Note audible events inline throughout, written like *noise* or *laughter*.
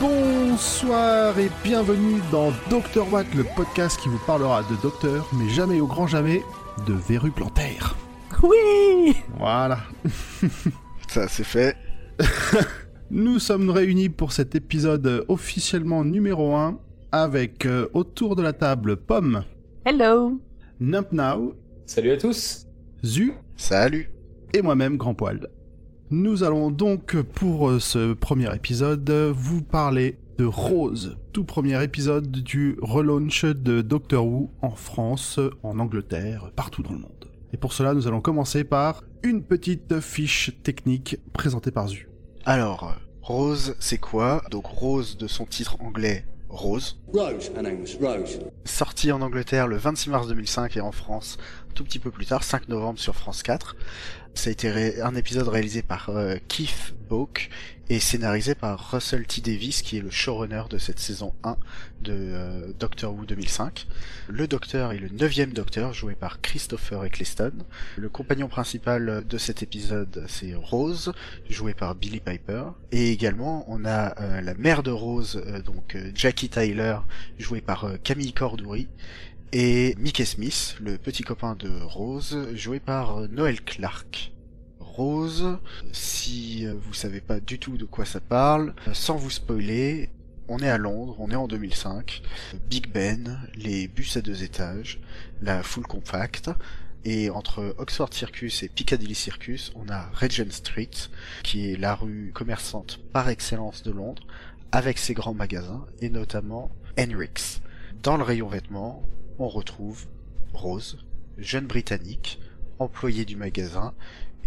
Bonsoir et bienvenue dans Dr Watt, le podcast qui vous parlera de docteur, mais jamais au grand jamais de verrues plantaires. Oui Voilà. *laughs* Ça, c'est fait. *laughs* Nous sommes réunis pour cet épisode officiellement numéro 1 avec euh, autour de la table Pomme, Hello Nump Now, Salut à tous Zu Salut. et moi-même Grand Poil. Nous allons donc pour euh, ce premier épisode vous parler de Rose, tout premier épisode du relaunch de Doctor Who en France, en Angleterre, partout dans le monde. Et pour cela, nous allons commencer par une petite fiche technique présentée par Zu. Alors, euh, Rose, c'est quoi? Donc Rose de son titre anglais Rose. Rose, Rose. Sorti en Angleterre le 26 mars 2005 et en France tout petit peu plus tard, 5 novembre sur France 4. Ça a été un épisode réalisé par euh, Keith Boak et scénarisé par Russell T. Davis qui est le showrunner de cette saison 1 de euh, Doctor Who 2005. Le docteur est le neuvième docteur joué par Christopher Eccleston. Le compagnon principal de cet épisode c'est Rose joué par Billy Piper. Et également on a euh, la mère de Rose, donc Jackie Tyler joué par Camille Cordouri et Mickey Smith, le petit copain de Rose, joué par euh, Noel Clark. Rose, si euh, vous savez pas du tout de quoi ça parle, euh, sans vous spoiler, on est à Londres, on est en 2005, Big Ben, les bus à deux étages, la foule compacte, et entre Oxford Circus et Piccadilly Circus, on a Regent Street, qui est la rue commerçante par excellence de Londres, avec ses grands magasins, et notamment Henricks. Dans le rayon vêtements, on retrouve Rose, jeune britannique, employée du magasin,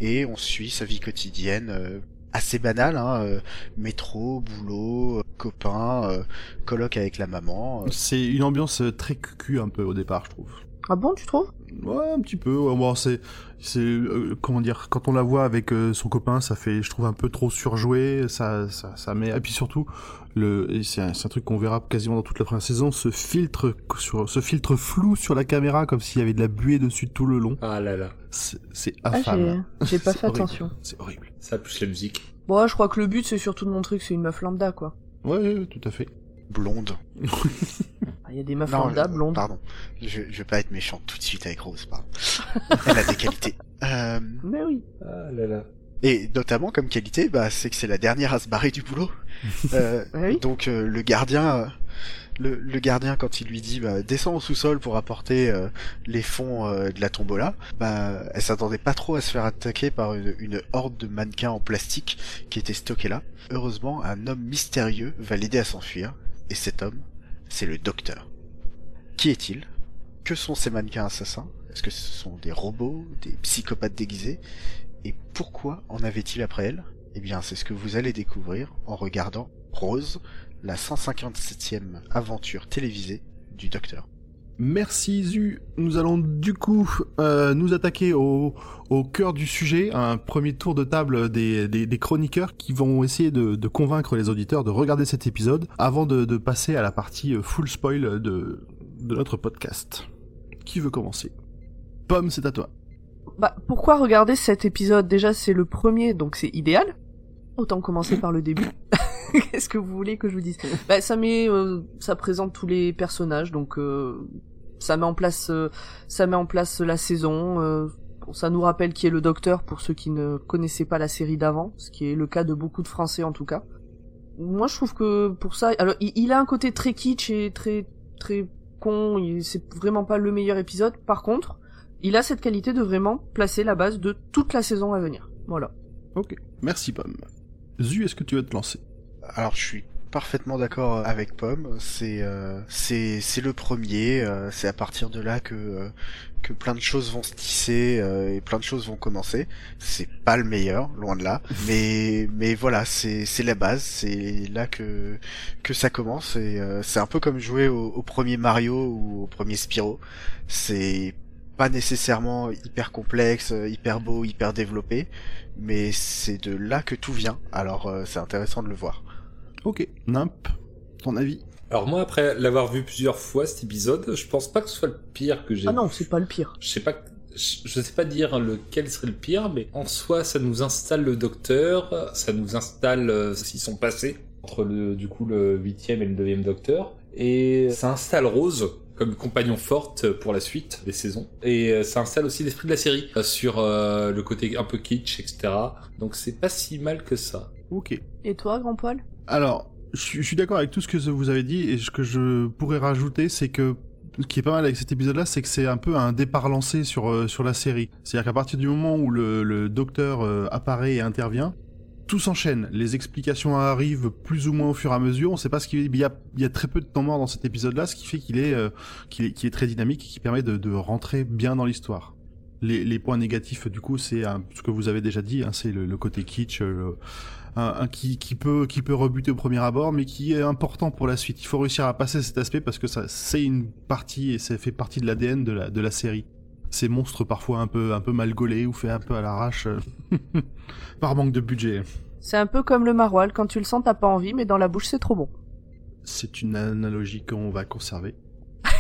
et on suit sa vie quotidienne euh, assez banale, hein, euh, métro, boulot, euh, copain, euh, colloque avec la maman. euh. C'est une ambiance très cucu un peu au départ, je trouve. Ah bon, tu trouves? Ouais, un petit peu. Ouais, bon, c'est, c'est, euh, comment dire, quand on la voit avec euh, son copain, ça fait, je trouve un peu trop surjoué. Ça, ça, ça met. Et puis surtout, le, c'est un, truc qu'on verra quasiment dans toute la première saison, ce filtre sur, ce filtre flou sur la caméra, comme s'il y avait de la buée dessus tout le long. Ah là là, C'est, c'est Ah, j'ai pas *laughs* fait horrible. attention. C'est horrible. ça plus la musique. Bon, je crois que le but, c'est surtout de montrer que c'est une meuf lambda, quoi. Ouais, tout à fait. Blonde. Ah, Il y a des meufs Non, lambda, blondes. Pardon. Je, je vais pas être méchant tout de suite avec Rose, pardon. Elle a des qualités. *laughs* Euh, Mais oui. Ah là là. et notamment comme qualité, bah, c'est que c'est la dernière à se barrer du boulot. *laughs* Euh, Ah oui. Donc euh, le gardien, euh, le, le gardien quand il lui dit bah, descends au sous-sol pour apporter euh, les fonds euh, de la tombola, bah elle s'attendait pas trop à se faire attaquer par une, une horde de mannequins en plastique qui étaient stockés là. Heureusement, un homme mystérieux va l'aider à s'enfuir, et cet homme, c'est le docteur. Qui est-il? Que sont ces mannequins assassins? Est-ce que ce sont des robots, des psychopathes déguisés? Et pourquoi en avait-il après elle? Eh bien, c'est ce que vous allez découvrir en regardant Rose, la 157e aventure télévisée du Docteur. Merci Zu. Nous allons du coup euh, nous attaquer au, au cœur du sujet, un premier tour de table des, des, des chroniqueurs qui vont essayer de, de convaincre les auditeurs de regarder cet épisode avant de, de passer à la partie euh, full spoil de, de notre podcast. Qui veut commencer? Pomme, c'est à toi. Bah, pourquoi regarder cet épisode? Déjà, c'est le premier, donc c'est idéal. Autant commencer par le début. *laughs* Qu'est-ce que vous voulez que je vous dise? Bah, ça met, euh, ça présente tous les personnages, donc euh, ça met en place, euh, ça met en place la saison. euh, ça nous rappelle qui est le Docteur pour ceux qui ne connaissaient pas la série d'avant, ce qui est le cas de beaucoup de Français en tout cas. Moi, je trouve que pour ça, alors il, il a un côté très kitsch et très très con. C'est vraiment pas le meilleur épisode. Par contre, il a cette qualité de vraiment placer la base de toute la saison à venir. Voilà. Ok. Merci Pomme. Zu, est-ce que tu veux te lancer? Alors, je suis parfaitement d'accord avec Pomme. C'est euh, c'est c'est le premier. euh, c'est à partir de là que euh, que plein de choses vont se tisser euh, et plein de choses vont commencer. C'est pas le meilleur, loin de là. *laughs* Mais mais voilà, c'est c'est la base. C'est là que que ça commence. Et euh, c'est un peu comme jouer au, au premier Mario ou au premier Spyro. C'est pas nécessairement hyper complexe, euh, hyper beau, hyper développé, mais c'est de là que tout vient. Alors euh, c'est intéressant de le voir. Ok. Nimp, ton avis? Alors moi, après l'avoir vu plusieurs fois cet épisode, je pense pas que ce soit le pire que j'ai Ah non, c'est pas le pire. Je sais pas, je je sais pas dire lequel serait le pire, mais en soi, ça nous installe le docteur, ça nous installe euh, s'ils sont passés entre le, du coup, le huitième et le neuvième docteur, et ça installe Rose comme compagnon forte pour la suite des saisons, et euh, ça installe aussi l'esprit de la série euh, sur euh, le côté un peu kitsch, etc. Donc c'est pas si mal que ça. Ok. Et toi, grand poil? Alors, je suis- je suis d'accord avec tout ce que vous avez dit et ce que je pourrais rajouter, c'est que ce qui est pas mal avec cet épisode-là, c'est que c'est un peu un départ lancé sur euh, sur la série. C'est-à-dire qu'à partir du moment où le, le docteur euh, apparaît et intervient, tout s'enchaîne. Les explications arrivent plus ou moins au fur et à mesure. On sait pas ce qu'il il y a. Il y a très peu de temps mort dans cet épisode-là, ce qui fait qu'il est euh, qu'il est, très dynamique et qui permet de, rentrer bien dans l'histoire. Les, points négatifs, du coup, c'est euh, ce que vous avez déjà dit. Hein, c'est le, côté kitsch. euh, qui, peut rebuter au premier abord, mais qui est important pour la suite. Il faut réussir à passer cet aspect parce que ça c'est une partie et ça fait partie de l'ADN de la de la série. Ces monstres parfois un peu un peu mal gaulés ou faits un peu à l'arrache euh, *laughs* par manque de budget. C'est un peu comme le maroilles, quand tu le sens, t'as pas envie, mais dans la bouche, c'est trop bon. C'est une analogie qu'on va conserver.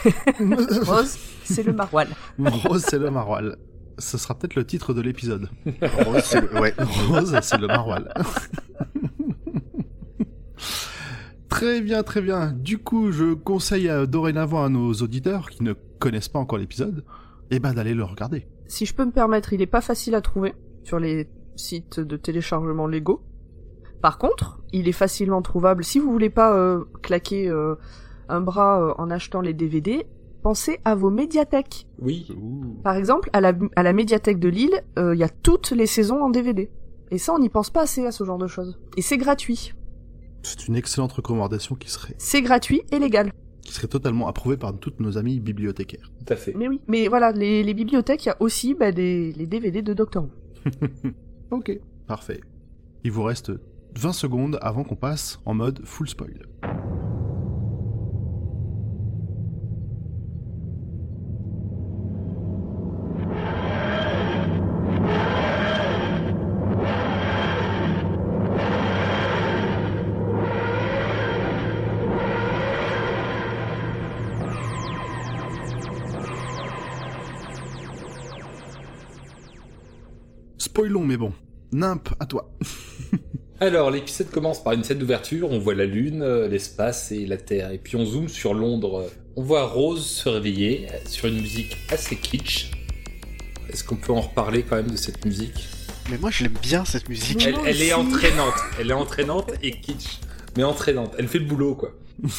*laughs* Rose, c'est le maroilles. Rose, c'est le maroilles. Ce sera peut-être le titre de l'épisode. Rose, c'est le... Ouais. Rose, c'est le maroilles. Très bien, très bien. Du coup, je conseille euh, dorénavant à nos auditeurs qui ne connaissent pas encore l'épisode, eh ben d'aller le regarder. Si je peux me permettre, il est pas facile à trouver sur les sites de téléchargement légaux. Par contre, il est facilement trouvable. Si vous voulez pas euh, claquer euh, un bras euh, en achetant les DVD, pensez à vos médiathèques. Oui. Par exemple, à la, à la médiathèque de Lille, euh, il y a toutes les saisons en DVD. Et ça, on n'y pense pas assez à ce genre de choses. Et c'est gratuit. C'est une excellente recommandation qui serait, C'est gratuit et légal. Qui serait totalement approuvée par toutes nos amis bibliothécaires. Tout à fait. Mais oui. Mais voilà, les, les bibliothèques, il y a aussi bah, des, les DVD de Doctor Who. *laughs* Ok. Parfait. Il vous reste 20 secondes avant qu'on passe en mode full spoil. À toi. *laughs* Alors, l'épisode commence par une scène d'ouverture, on voit la Lune, euh, l'espace et la Terre. Et puis on zoome sur Londres. On voit Rose se réveiller sur une musique assez kitsch. Est-ce qu'on peut en reparler quand même de cette musique? Mais moi, je l'aime bien, cette musique. Elle, elle est entraînante. Elle est entraînante et kitsch. Mais entraînante. Elle fait le boulot, quoi. *laughs*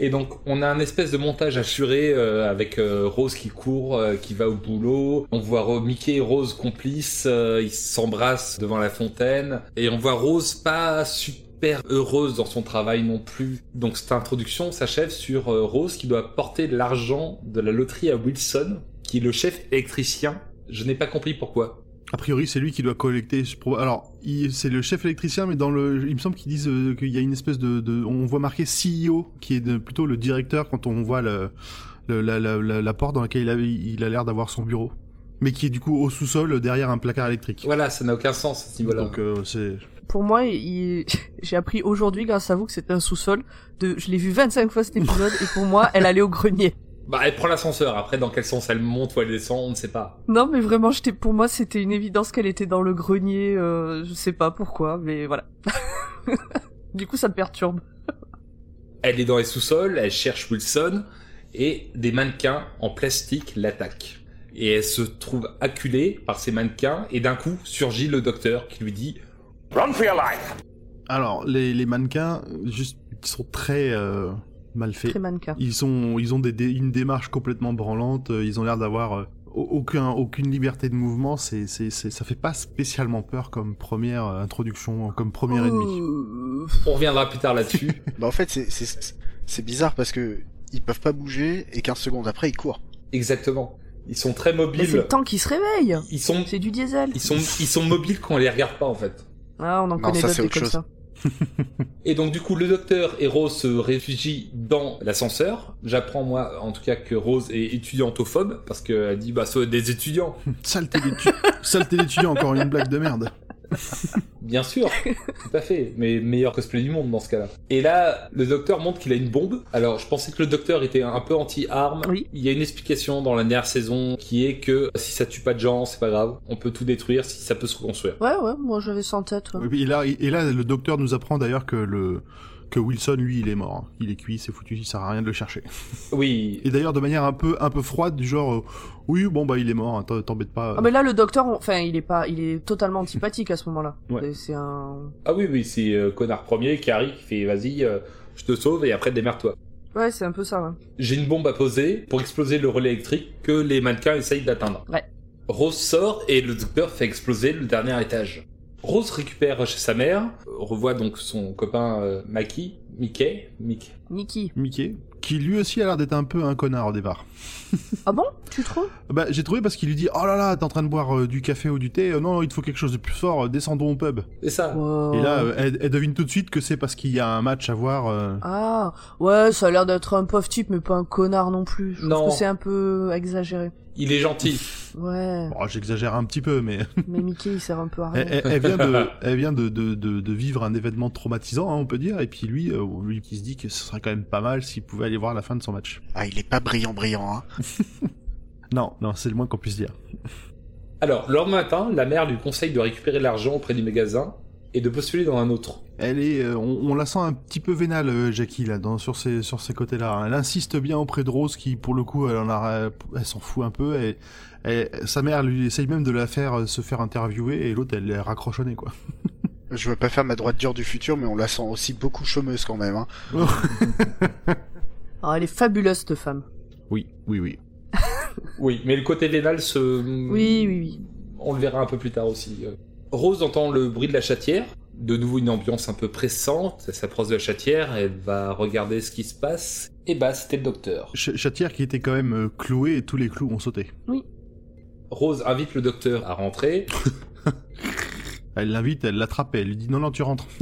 Et donc, on a un espèce de montage assuré euh, avec euh, Rose qui court, euh, qui va au boulot. On voit Mickey et Rose complices, ils s'embrassent devant la fontaine. Et on voit Rose pas super heureuse dans son travail non plus. Donc, cette introduction s'achève sur Rose qui doit porter l'argent de la loterie à Wilson, qui est le chef électricien. Je n'ai pas compris pourquoi. A priori, c'est lui qui doit collecter. Alors, c'est le chef électricien, mais dans le, il me semble qu'ils disent euh, qu'il y a une espèce de, de- on voit marqué CEO, qui est de- plutôt le directeur quand on voit le, le- la, la, la, la porte dans laquelle il a, il a l'air d'avoir son bureau, mais qui est du coup au sous-sol derrière un placard électrique. Voilà, ça n'a aucun sens à ce niveau-là. Donc euh, c'est, Pour moi, il- *laughs* j'ai appris aujourd'hui, grâce à vous, que c'était un sous-sol. De... Je l'ai vu 25 fois cet épisode, et pour moi, elle allait au grenier. Bah, elle prend l'ascenseur. Après, dans quel sens elle monte ou elle descend, on ne sait pas. Non, mais vraiment, j'étais, pour moi, c'était une évidence qu'elle était dans le grenier. euh, je sais pas pourquoi, mais voilà. *laughs* du coup, ça me perturbe. Elle est dans les sous-sols, elle cherche Wilson, et des mannequins en plastique l'attaquent. Et elle se trouve acculée par ces mannequins, et d'un coup surgit le docteur qui lui dit Run for your life! alors les, les mannequins, juste, ils sont très euh, mal. Très mannequin. Ils sont, ils ont des, une démarche complètement branlante. euh, Ils ont l'air d'avoir euh, au- aucun, aucune liberté de mouvement. C'est, c'est, c'est, ça fait pas spécialement peur comme première euh, introduction, comme premier ennemi. On reviendra plus tard là-dessus. *laughs* Bah, en fait, c'est- c'est c'est bizarre parce que ils peuvent pas bouger et 15 secondes après, ils courent. Exactement. Ils sont très Mais c'est mobiles. le temps qui se réveille. Ils sont, C'est du diesel. ils sont, ils sont mobiles quand on les regarde pas en fait. Ah, on en Non, connaît ça, d'autres c'est des autre comme chose. ça. *laughs* Et donc du coup, le docteur et Rose se réfugient dans l'ascenseur. J'apprends moi, en tout cas, que Rose est étudiantophobe parce qu'elle dit bah être des étudiants. *laughs* Saleté d'étu- Saleté d'étudiant, encore une blague de merde. *laughs* Bien sûr, tout à fait, mais meilleur cosplay du monde dans ce cas-là. Et là, le docteur montre qu'il a une bombe. Alors, je pensais que le docteur était un peu anti-arme. Oui. Il y a une explication dans la dernière saison qui est que si ça tue pas de gens, c'est pas grave. On peut tout détruire si ça peut se reconstruire. Ouais, ouais, moi j'avais ça en tête. ouais. Et là, et là, le docteur nous apprend d'ailleurs que le que Wilson, lui, il est mort. Il est cuit, c'est foutu, il sert à rien de le chercher. *laughs* Oui, Et d'ailleurs, de manière un peu un peu froide, du genre, euh, oui, bon bah il est mort, hein, t'embête pas. Ah mais là le docteur, on- enfin il est pas, il est totalement antipathique à ce moment-là. *laughs* Ouais. Et C'est un, ah oui, oui, c'est euh, connard premier qui arrive, qui fait vas-y, euh, je te sauve et après démerde-toi. ouais c'est un peu ça. Ouais. J'ai une bombe à poser pour exploser le relais électrique que les mannequins essayent d'atteindre. Ouais. Rose sort et le docteur fait exploser le dernier étage. Rose récupère chez sa mère, revoit donc son copain euh, Maki, Mickey, Mickey. Nikki. Mickey, qui lui aussi a l'air d'être un peu un connard au départ. *laughs* Ah bon? Tu trouves? Bah j'ai trouvé parce qu'il lui dit, oh là là, t'es en train de boire euh, du café ou du thé, Euh, non, il te faut quelque chose de plus fort, euh, descendons au pub. C'est ça. Et là, euh, elle, elle devine tout de suite que c'est parce qu'il y a un match à voir. euh, Ah ouais, ça a l'air d'être un pauvre type, mais pas un connard non plus. Je Non. trouve que c'est un peu exagéré. Il est gentil. Ouais, Bon, j'exagère un petit peu, mais *laughs* mais Mickey il sert un peu à rien. elle, elle- elle vient de, *laughs* elle vient de, de, de, de vivre un événement traumatisant, hein, on peut dire. Et puis lui, euh, lui qui se dit que ce serait quand même pas mal s'il pouvait aller voir la fin de son match. Ah, il est pas brillant, brillant, hein. *laughs* Non, non, c'est le moins qu'on puisse dire. Alors, le lendemain matin, la mère lui conseille de récupérer l'argent auprès du magasin et de postuler dans un autre. Elle est, euh, on, on la sent un petit peu vénale, euh, Jackie là, dans, sur ces sur ces côtés-là. Elle insiste bien auprès de Rose, qui pour le coup, elle en a, elle s'en fout un peu. Et, et sa mère lui essaye même de la faire euh, se faire interviewer, et l'autre elle est raccrochonnée quoi. *laughs* Je veux pas faire ma droite dure du futur, mais on la sent aussi beaucoup chômeuse quand même, hein. Ah, *laughs* elle est fabuleuse cette femme. Oui, oui, oui. *laughs* Oui, mais le côté vénal se... Oui, oui, oui. On le verra un peu plus tard aussi. Rose entend le bruit de la chatière. De nouveau une ambiance un peu pressante. Elle s'approche de la chatière, elle va regarder ce qui se passe. Et bah, c'était le docteur. Ch- Chatière qui était quand même euh, clouée et tous les clous ont sauté. Rose invite le docteur à rentrer. *laughs* Elle l'invite, elle l'attrape, et elle lui dit non non tu rentres. *laughs*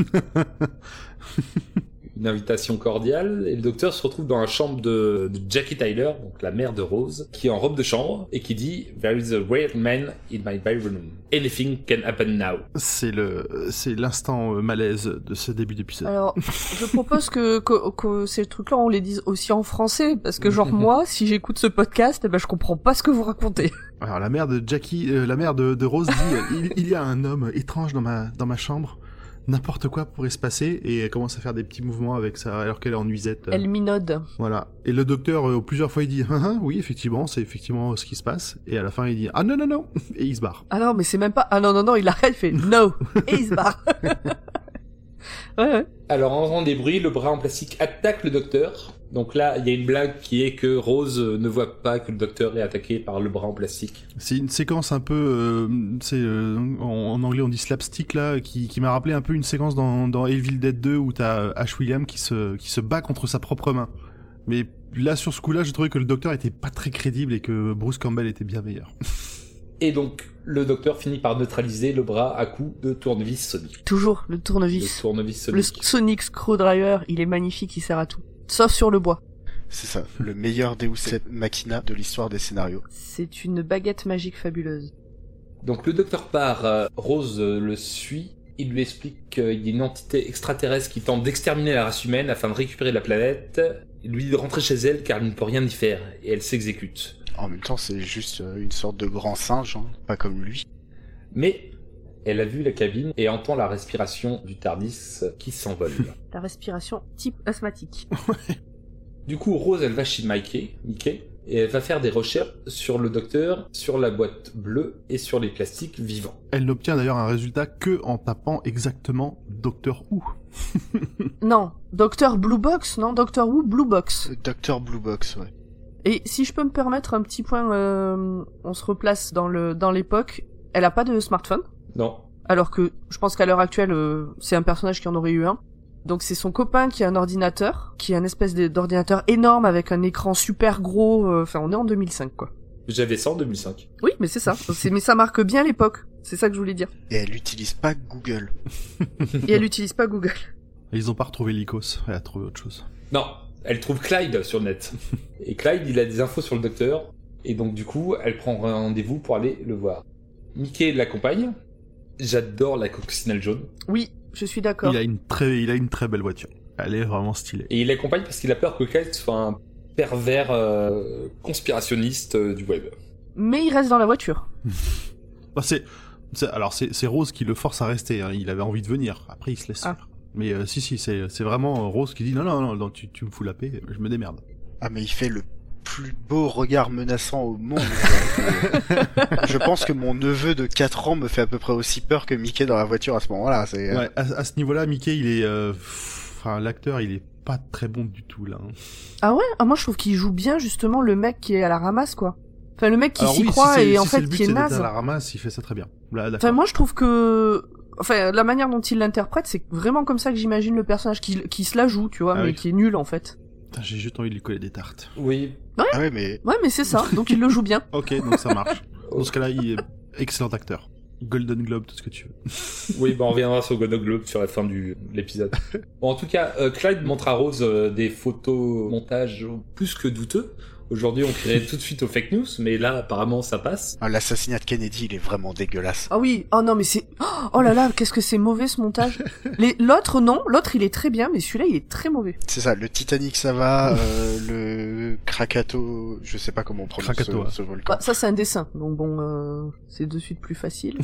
Une invitation cordiale. Et le docteur se retrouve dans la chambre de, de Jackie Tyler, donc la mère de Rose, qui est en robe de chambre et qui dit There is a weird man in my bedroom. Anything can happen now. C'est le, c'est l'instant euh, malaise de ce début d'épisode. Alors, je propose que, que, que ces trucs-là, on les dise aussi en français, parce que genre *laughs* moi, si j'écoute ce podcast, eh ben je comprends pas ce que vous racontez. Alors la mère de Jackie, euh, la mère de, de Rose dit euh, il, il y a un homme étrange dans ma dans ma chambre. N'importe quoi pourrait se passer et elle commence à faire des petits mouvements avec ça alors qu'elle est en nuisette. euh, Elle minode. Voilà. Et le docteur euh, plusieurs fois il dit Ah, ah, oui effectivement c'est effectivement ce qui se passe et à la fin il dit ah non non non *laughs* et il se barre. Ah non, mais c'est même pas, ah non, non, non, il arrête, il fait no, et il se barre. *laughs* ouais, ouais. Alors, en entendant des bruits, le bras en plastique attaque le docteur. Donc là, il y a une blague qui est que Rose euh, ne voit pas que le docteur est attaqué par le bras en plastique. C'est une séquence un peu euh, euh, en, anglais on dit slapstick là qui, m'a rappelé un peu une séquence dans dans Evil Dead 2 où t'as Ash William qui se qui se bat contre sa propre main. Mais là sur ce coup-là, j'ai trouvé que le docteur était pas très crédible et que Bruce Campbell était bien meilleur. *laughs* Et donc, le docteur finit par neutraliser le bras à coups de tournevis sonique. Toujours, le Le tournevis. tournevis Le. Sonic Screwdriver, il est magnifique, il sert à tout. Sauf sur le bois. C'est ça, le meilleur Deus Ex Machina de l'histoire des scénarios. C'est une baguette magique fabuleuse. Donc le docteur part, euh, Rose euh, le suit, il lui explique qu'il y a une entité extraterrestre qui tente d'exterminer la race humaine afin de récupérer la planète. Il lui dit de rentrer chez elle car elle ne peut rien y faire, et elle s'exécute. En même temps, c'est juste euh, une sorte de grand singe, hein, pas comme lui. Mais elle a vu la cabine et entend la respiration du Tardis qui s'envole. *laughs* La respiration type asthmatique. *laughs* du coup, Rose, elle va chez Mickey, Mickey, et elle va faire des recherches sur le docteur, sur la boîte bleue et sur les plastiques vivants. Elle n'obtient d'ailleurs un résultat que en tapant exactement Docteur Who. *laughs* Non, Docteur Blue Box, non Docteur Who Blue Box. Docteur Blue Box, ouais. Et si je peux me permettre un petit point, euh, on se replace dans le dans l'époque. Elle a pas de smartphone, Non. alors que je pense qu'à l'heure actuelle, euh, c'est un personnage qui en aurait eu un. Donc c'est son copain qui a un ordinateur, qui est un espèce d'ordinateur énorme avec un écran super gros. euh, Enfin, on est en 2005 quoi. J'avais ça en 2005. Oui, mais c'est ça. Mais ça marque bien l'époque. C'est ça que je voulais dire. Et elle utilise pas Google. Et elle utilise pas Google. Ils ont pas retrouvé l'Icos, elle a trouvé autre chose. Non, elle trouve Clyde sur le net. Et Clyde, il a des infos sur le docteur. Et donc, du coup, elle prend rendez-vous pour aller le voir. Mickey l'accompagne. J'adore la coccinelle jaune. Oui, je suis d'accord. Il a une très, il a une très belle voiture. Elle est vraiment stylée. Et il l'accompagne parce qu'il a peur que Clyde soit un pervers euh, conspirationniste euh, du web. Mais il reste dans la voiture. *laughs* Bah, c'est, alors c'est, c'est Rose qui le force à rester. hein. Il avait envie de venir. Après, il se laisse Ah. faire. Mais euh, si, si, c'est, c'est vraiment Rose qui dit non, non, non, non, tu, tu me fous la paix, je me démerde. Ah mais il fait le plus beau regard menaçant au monde. *laughs* je pense que mon neveu de 4 ans me fait à peu près aussi peur que Mickey dans la voiture à ce moment-là. C'est euh, Ouais, à, à ce niveau-là, Mickey, il est, euh, enfin, l'acteur, il est pas très bon du tout là. hein. Ah ouais? Ah moi je trouve qu'il joue bien justement le mec qui est à la ramasse quoi. Enfin le mec qui Alors s'y oui, croit et si en c'est fait le but, qui est c'est d'être naze. à la ramasse, il fait ça très bien. Là. Enfin moi je trouve que enfin la manière dont il l'interprète c'est vraiment comme ça que j'imagine le personnage qui, qui se la joue tu vois Ah mais oui. qui est nul en fait. Putain, J'ai juste envie de lui coller des tartes. Oui. ah ouais mais Ouais mais c'est ça donc il le joue bien. Ok, donc ça marche. Dans ce cas-là, il est excellent acteur. Golden Globe, tout ce que tu veux. Oui, bah on reviendra sur Golden Globe sur la fin du- de l'épisode. Bon, en tout cas, euh, Clyde montre à Rose euh, des photos montages plus que douteux. Aujourd'hui, on créerait tout de suite aux fake news, mais là, apparemment, ça passe. ah, l'assassinat de Kennedy il est vraiment dégueulasse. Ah oui oh non mais c'est oh là là qu'est-ce que c'est mauvais ce montage. *laughs* Les l'autre non l'autre il est très bien mais celui-là il est très mauvais. C'est ça, le Titanic ça va, euh, le Krakatoa, je sais pas comment on prononce Krakatoa. ce, ce volcan. Bah, ça c'est un dessin donc bon euh, c'est de suite plus facile.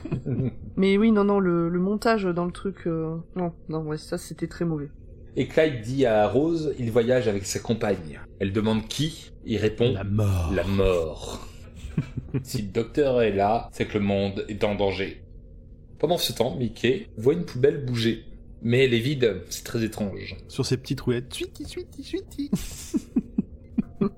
*laughs* Mais oui non non le, le montage dans le truc euh, non non ouais ça c'était très mauvais. Et Clyde dit à Rose, il voyage avec sa compagne. Elle demande qui Il répond La mort. la mort. *laughs* si le docteur est là, c'est que le monde est en danger. Pendant ce temps, Mickey voit une poubelle bouger. Mais elle est vide, c'est très étrange. Sur ses petites roulettes. Suiti, suiti, suiti. *laughs*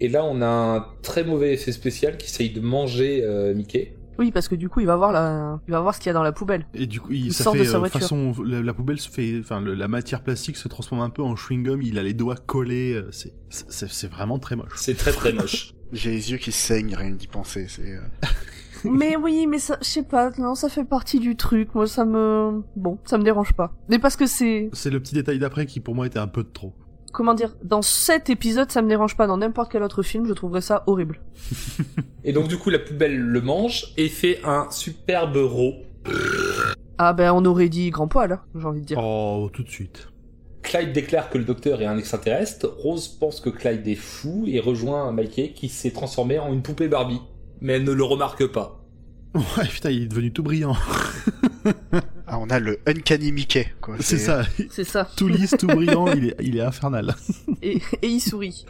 Et là, on a un très mauvais effet spécial qui essaye de manger euh, Mickey. Oui parce que du coup il va voir la il va voir ce qu'il y a dans la poubelle. Et du coup, il, Il ça sort de fait sa euh, voiture. façon, la, la poubelle se fait, enfin, le- la matière plastique se transforme un peu en chewing gum. Il a les doigts collés. euh, C'est, c'est, c'est vraiment très moche. C'est très très moche. *laughs* J'ai les yeux qui saignent, rien d'y penser. C'est euh, *laughs* mais oui, mais ça, je sais pas, non, ça fait partie du truc. Moi, ça me, bon, ça me dérange pas. Mais parce que c'est, C'est le petit détail d'après qui pour moi était un peu de trop. Comment dire, dans cet épisode, ça me dérange pas. Dans n'importe quel autre film, je trouverais ça horrible. Et donc du coup, la poubelle le mange et fait un superbe rot. Ah ben, on aurait dit grand poil, hein, j'ai envie de dire. Oh, tout de suite. Clyde déclare que le docteur est un extraterrestre. Rose pense que Clyde est fou et rejoint Mikey qui s'est transformé en une poupée Barbie. Mais elle ne le remarque pas. Ouais, putain, il est devenu tout brillant. *laughs* *laughs* Ah, on a le Uncanny Mickey, quoi. C'est ça. C'est ça. Tout lisse, tout brillant. Il est, il est infernal. *laughs* Et, et il sourit.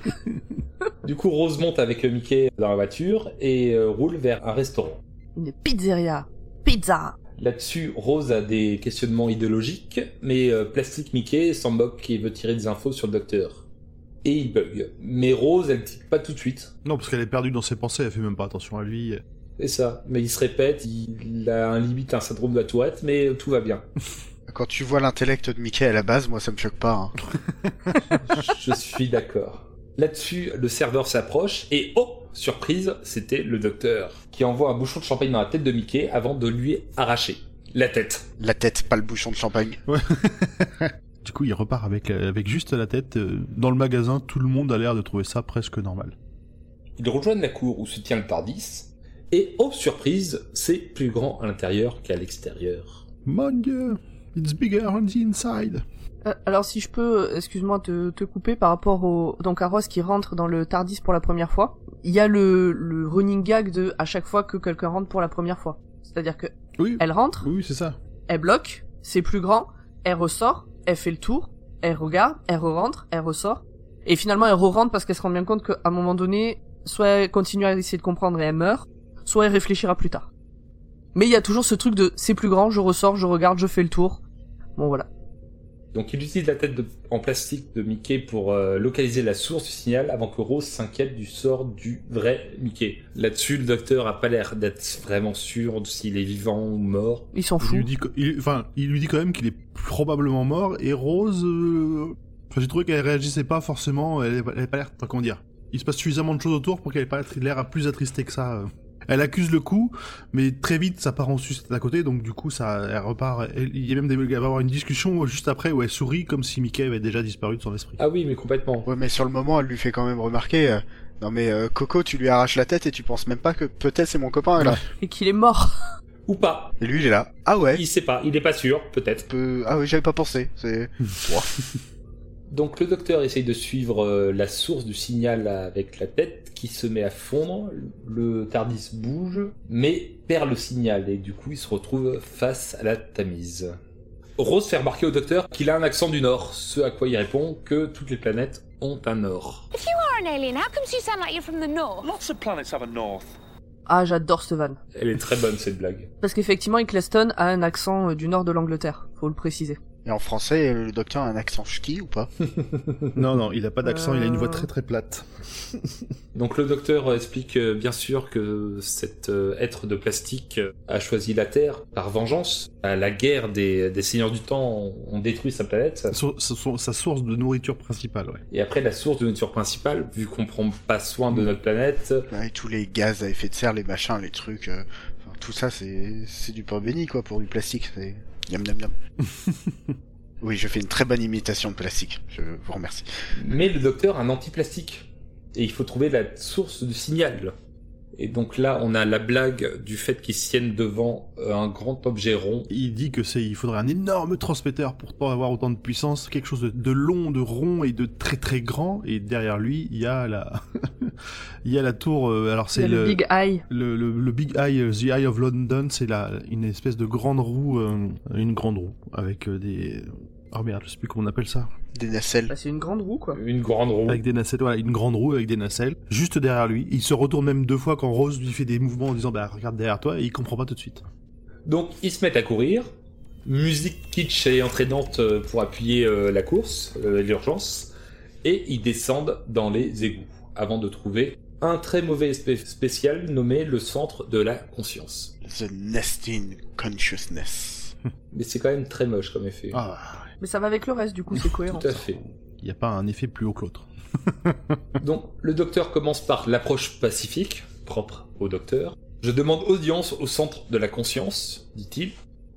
Du coup, Rose monte avec Mickey dans la voiture et euh, roule vers un restaurant. Une pizzeria. Pizza. Là-dessus, Rose a des questionnements idéologiques, mais euh, Plastique Mickey s'en moque et veut tirer des infos sur le docteur. Et il bug. Mais Rose, elle tique pas tout de suite. Non, parce qu'elle est perdue dans ses pensées. Elle fait même pas attention à lui. C'est ça. Mais il se répète, il a un limite un syndrome de la tourette, mais tout va bien. Quand tu vois l'intellect de Mickey à la base, moi ça me choque pas. hein. *laughs* Je suis d'accord. Là-dessus, le serveur s'approche et oh, surprise, c'était le docteur qui envoie un bouchon de champagne dans la tête de Mickey avant de lui arracher la tête. La tête, pas le bouchon de champagne. *laughs* Du coup, il repart avec, euh, avec juste la tête. euh, Dans le magasin, tout le monde a l'air de trouver ça presque normal. Ils rejoignent la cour où se tient le Tardis et oh, surprise, c'est plus grand à l'intérieur qu'à l'extérieur. Mon dieu, it's bigger on the inside. Euh, alors si je peux, euh, excuse-moi, te, te couper par rapport au donc à Rose qui rentre dans le Tardis pour la première fois. Il y a le, le running gag de à chaque fois que quelqu'un rentre pour la première fois. C'est-à-dire que Oui, elle rentre, oui, c'est ça. elle bloque, c'est plus grand, elle ressort, elle fait le tour, elle regarde, elle re-rentre, elle ressort, et finalement elle re-rentre parce qu'elle se rend bien compte qu'à un moment donné, soit elle continue à essayer de comprendre et elle meurt, soit elle réfléchira plus tard. Mais il y a toujours ce truc de c'est plus grand, je ressors, je regarde, je fais le tour. Bon voilà. Donc il utilise la tête de- en plastique de Mickey pour euh, localiser la source du signal avant que Rose s'inquiète du sort du vrai Mickey. Là-dessus, le docteur a pas l'air d'être vraiment sûr de s'il est vivant ou mort. Il s'en Il fout. lui dit, il- enfin, il lui dit quand même qu'il est probablement mort. Et Rose, euh, enfin, j'ai trouvé qu'elle réagissait pas forcément. Elle, elle avait pas l'air, enfin, comment dire. Il se passe suffisamment de choses autour pour qu'elle ait pas l'air plus attristée que ça. euh. Elle accuse le coup, mais très vite ça part en sucette à côté, donc du coup ça, elle repart. elle- Il y a même des, elle va avoir une discussion juste après où elle sourit comme si Mickey avait déjà disparu de son esprit. Ah oui, mais complètement. Ouais, mais sur le moment, elle lui fait quand même remarquer. euh, non mais euh, Coco, tu lui arraches la tête et tu penses même pas que peut-être c'est mon copain là. *laughs* Et qu'il est mort. Ou pas. Et lui, il est là. Ah ouais. Il sait pas, il est pas sûr, peut-être. Peut... Ah oui, j'avais pas pensé. C'est. *laughs* Donc le docteur essaye de suivre euh, la source du signal avec la tête qui se met à fondre, le Tardis bouge, mais perd le signal et du coup il se retrouve face à la Tamise. Rose fait remarquer au docteur qu'il a un accent du Nord, ce à quoi il répond que toutes les planètes ont un Nord. If you are an alien, how come you sound like you're from the north? Lots of planets have a north. Ah, j'adore ce van. Elle est très bonne cette blague. Parce qu'effectivement, Eccleston a un accent euh, du nord de l'Angleterre, faut le préciser. Et en français, le docteur a un accent ch'ti ou pas *laughs* Non, non, il a pas d'accent, il a une voix Euh. très très plate. *laughs* Donc le docteur explique euh, bien sûr que cet euh, être de plastique euh, a choisi la Terre par vengeance. À la guerre des, des seigneurs du temps ont- détruit sa planète. Sa, sa- sa source de nourriture principale, ouais. Et après la source de nourriture principale, vu qu'on prend pas soin de notre planète, Ouais, tous les gaz à effet de serre, les machins, les trucs, euh, tout ça, c'est c'est du pain béni quoi pour du plastique. C'est *laughs* oui, je fais une très bonne imitation de plastique. Je vous remercie. Mais le docteur a un anti-plastique. Et il faut trouver la source du signal. Et donc là, on a la blague du fait qu'ils tiennent devant euh, un grand objet rond. Il dit que c'est, il faudrait un énorme transmetteur pour pas avoir autant de puissance, quelque chose de, de long, de rond et de très très grand. Et derrière lui, il y a la, *laughs* il y a la tour. euh, alors c'est a le, Big Eye. Le, le, le Big Eye, euh, The Eye of London, c'est la une espèce de grande roue, euh, une grande roue avec des. Oh merde, je sais plus comment on appelle ça. Des nacelles. Bah, c'est une grande roue, quoi. Une grande roue. Avec des nacelles, voilà, une grande roue avec des nacelles, juste derrière lui. Il se retourne même deux fois quand Rose lui fait des mouvements en disant bah regarde derrière toi et il comprend pas tout de suite. Donc ils se mettent à courir. Musique kitsch et entraînante euh, pour appuyer euh, la course, euh, l'urgence. Et ils descendent dans les égouts avant de trouver un très mauvais spé- spécial nommé le centre de la conscience. The nesting consciousness. Mais c'est quand même très moche comme effet. Ah, Mais ça va avec le reste, du coup, c'est cohérent. Tout à fait. il n'y a pas un effet plus haut que l'autre. *laughs* Donc, le docteur commence par l'approche pacifique, propre au docteur. Je demande audience au centre de la conscience, dit-il,